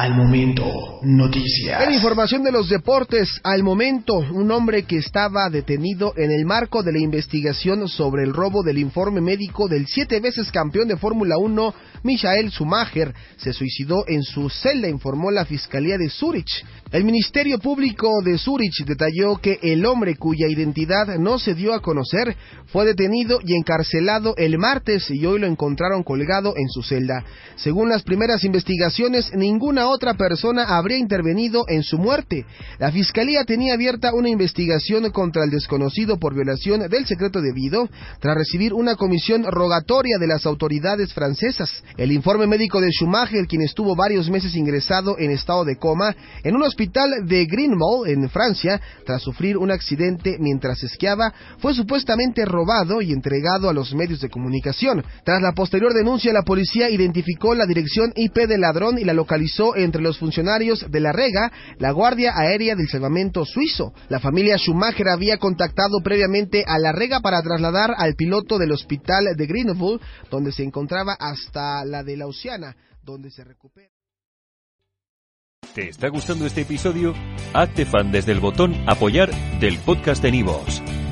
Al momento, noticias. En información de los deportes, al momento, un hombre que estaba detenido en el marco de la investigación sobre el robo del informe médico del siete veces campeón de Fórmula 1, Michael Schumacher, se suicidó en su celda, informó la Fiscalía de Zurich. El Ministerio Público de Zurich detalló que el hombre cuya identidad no se dio a conocer fue detenido y encarcelado el martes y hoy lo encontraron colgado en su celda. Según las primeras investigaciones, ninguna otra persona habría intervenido en su muerte. La Fiscalía tenía abierta una investigación contra el desconocido por violación del secreto debido tras recibir una comisión rogatoria de las autoridades francesas. El informe médico de Schumacher, quien estuvo varios meses ingresado en estado de coma en un hospital de Greenmall, en Francia, tras sufrir un accidente mientras esquiaba, fue supuestamente robado y entregado a los medios de comunicación. Tras la posterior denuncia, la policía identificó la dirección IP del ladrón y la localizó entre los funcionarios de la Rega, la Guardia Aérea del Salvamento Suizo. La familia Schumacher había contactado previamente a la Rega para trasladar al piloto del hospital de Greenville, donde se encontraba hasta la de la Oceana, donde se recupera. ¿Te está gustando este episodio? Hazte fan desde el botón Apoyar del podcast de Nivos.